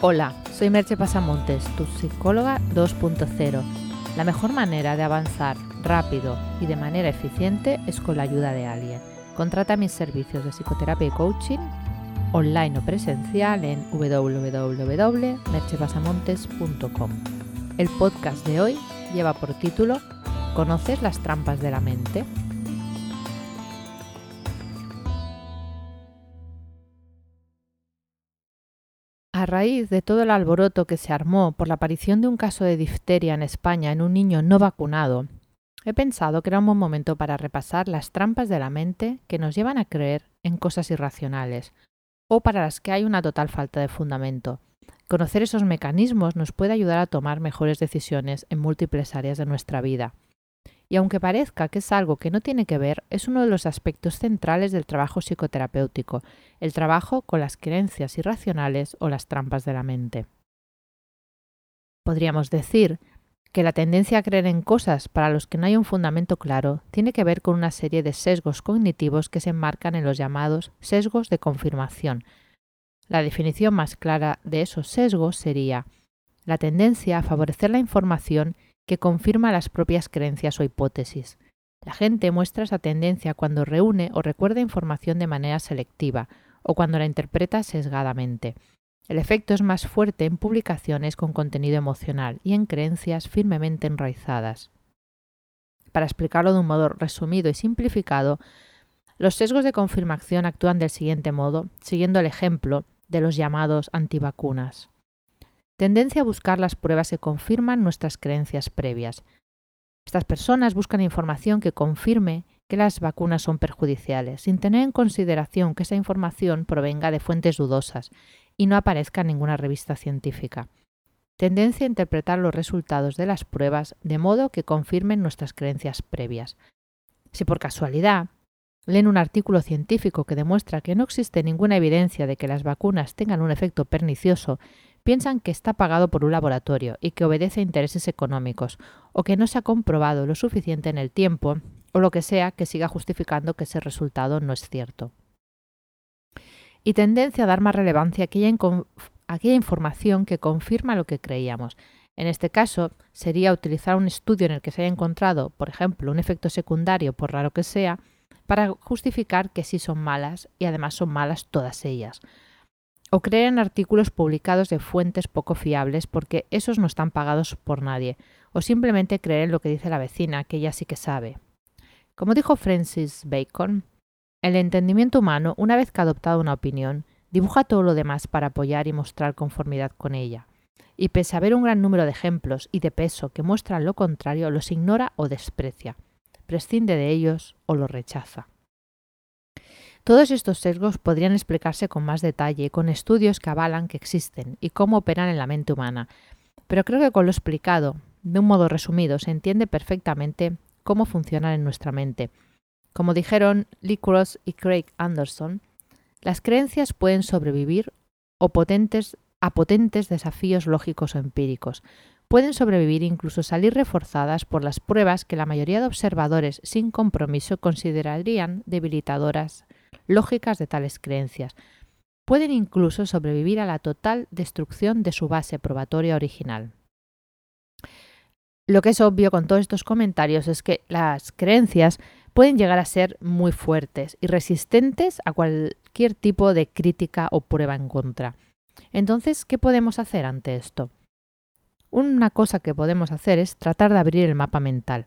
Hola, soy Merche Pasamontes, tu psicóloga 2.0. La mejor manera de avanzar rápido y de manera eficiente es con la ayuda de alguien. Contrata mis servicios de psicoterapia y coaching online o presencial en www.merchepasamontes.com. El podcast de hoy lleva por título ¿Conoces las trampas de la mente? Raíz de todo el alboroto que se armó por la aparición de un caso de difteria en España en un niño no vacunado, he pensado que era un buen momento para repasar las trampas de la mente que nos llevan a creer en cosas irracionales o para las que hay una total falta de fundamento. Conocer esos mecanismos nos puede ayudar a tomar mejores decisiones en múltiples áreas de nuestra vida. Y aunque parezca que es algo que no tiene que ver, es uno de los aspectos centrales del trabajo psicoterapéutico, el trabajo con las creencias irracionales o las trampas de la mente. Podríamos decir que la tendencia a creer en cosas para los que no hay un fundamento claro tiene que ver con una serie de sesgos cognitivos que se enmarcan en los llamados sesgos de confirmación. La definición más clara de esos sesgos sería la tendencia a favorecer la información que confirma las propias creencias o hipótesis. La gente muestra esa tendencia cuando reúne o recuerda información de manera selectiva o cuando la interpreta sesgadamente. El efecto es más fuerte en publicaciones con contenido emocional y en creencias firmemente enraizadas. Para explicarlo de un modo resumido y simplificado, los sesgos de confirmación actúan del siguiente modo, siguiendo el ejemplo de los llamados antivacunas tendencia a buscar las pruebas que confirman nuestras creencias previas. Estas personas buscan información que confirme que las vacunas son perjudiciales, sin tener en consideración que esa información provenga de fuentes dudosas y no aparezca en ninguna revista científica. Tendencia a interpretar los resultados de las pruebas de modo que confirmen nuestras creencias previas. Si por casualidad leen un artículo científico que demuestra que no existe ninguna evidencia de que las vacunas tengan un efecto pernicioso piensan que está pagado por un laboratorio y que obedece a intereses económicos, o que no se ha comprobado lo suficiente en el tiempo, o lo que sea que siga justificando que ese resultado no es cierto. Y tendencia a dar más relevancia a aquella, aquella información que confirma lo que creíamos. En este caso, sería utilizar un estudio en el que se haya encontrado, por ejemplo, un efecto secundario, por raro que sea, para justificar que sí son malas y además son malas todas ellas o creer en artículos publicados de fuentes poco fiables porque esos no están pagados por nadie, o simplemente creer en lo que dice la vecina, que ella sí que sabe. Como dijo Francis Bacon, el entendimiento humano, una vez que ha adoptado una opinión, dibuja todo lo demás para apoyar y mostrar conformidad con ella. Y pese a haber un gran número de ejemplos y de peso que muestran lo contrario, los ignora o desprecia, prescinde de ellos o los rechaza. Todos estos sesgos podrían explicarse con más detalle, con estudios que avalan que existen y cómo operan en la mente humana, pero creo que con lo explicado, de un modo resumido, se entiende perfectamente cómo funcionan en nuestra mente. Como dijeron Lee Cross y Craig Anderson, las creencias pueden sobrevivir o potentes, a potentes desafíos lógicos o empíricos. Pueden sobrevivir e incluso salir reforzadas por las pruebas que la mayoría de observadores sin compromiso considerarían debilitadoras lógicas de tales creencias. Pueden incluso sobrevivir a la total destrucción de su base probatoria original. Lo que es obvio con todos estos comentarios es que las creencias pueden llegar a ser muy fuertes y resistentes a cualquier tipo de crítica o prueba en contra. Entonces, ¿qué podemos hacer ante esto? Una cosa que podemos hacer es tratar de abrir el mapa mental.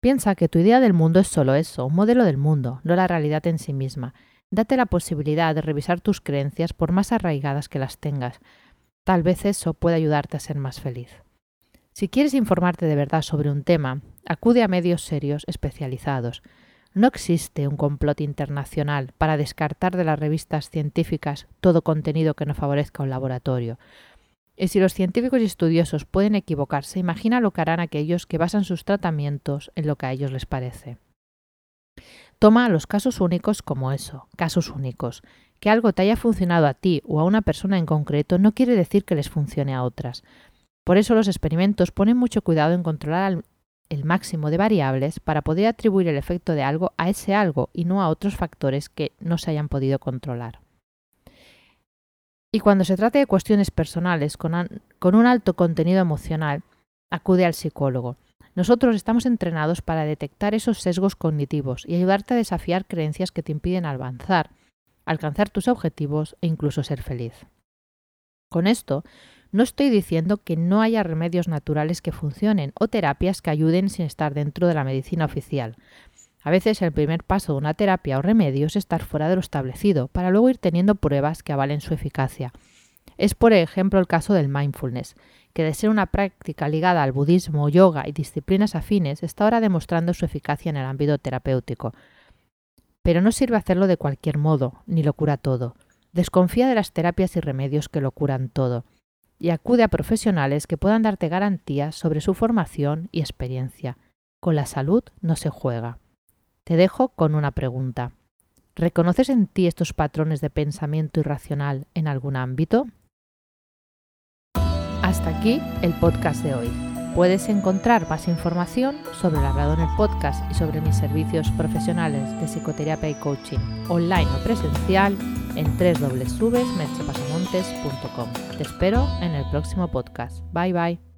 Piensa que tu idea del mundo es solo eso, un modelo del mundo, no la realidad en sí misma. Date la posibilidad de revisar tus creencias por más arraigadas que las tengas. Tal vez eso pueda ayudarte a ser más feliz. Si quieres informarte de verdad sobre un tema, acude a medios serios especializados. No existe un complot internacional para descartar de las revistas científicas todo contenido que no favorezca un laboratorio. Y si los científicos y estudiosos pueden equivocarse, imagina lo que harán aquellos que basan sus tratamientos en lo que a ellos les parece. Toma los casos únicos como eso, casos únicos. Que algo te haya funcionado a ti o a una persona en concreto no quiere decir que les funcione a otras. Por eso los experimentos ponen mucho cuidado en controlar el máximo de variables para poder atribuir el efecto de algo a ese algo y no a otros factores que no se hayan podido controlar. Y cuando se trate de cuestiones personales con, con un alto contenido emocional, acude al psicólogo. Nosotros estamos entrenados para detectar esos sesgos cognitivos y ayudarte a desafiar creencias que te impiden avanzar, alcanzar tus objetivos e incluso ser feliz. Con esto, no estoy diciendo que no haya remedios naturales que funcionen o terapias que ayuden sin estar dentro de la medicina oficial. A veces el primer paso de una terapia o remedio es estar fuera de lo establecido, para luego ir teniendo pruebas que avalen su eficacia. Es por ejemplo el caso del mindfulness, que de ser una práctica ligada al budismo, yoga y disciplinas afines, está ahora demostrando su eficacia en el ámbito terapéutico. Pero no sirve hacerlo de cualquier modo, ni lo cura todo. Desconfía de las terapias y remedios que lo curan todo y acude a profesionales que puedan darte garantías sobre su formación y experiencia. Con la salud no se juega. Te dejo con una pregunta. ¿Reconoces en ti estos patrones de pensamiento irracional en algún ámbito? Hasta aquí el podcast de hoy. Puedes encontrar más información sobre el hablado en el podcast y sobre mis servicios profesionales de psicoterapia y coaching, online o presencial, en www.merchepasamontes.com. Te espero en el próximo podcast. Bye bye.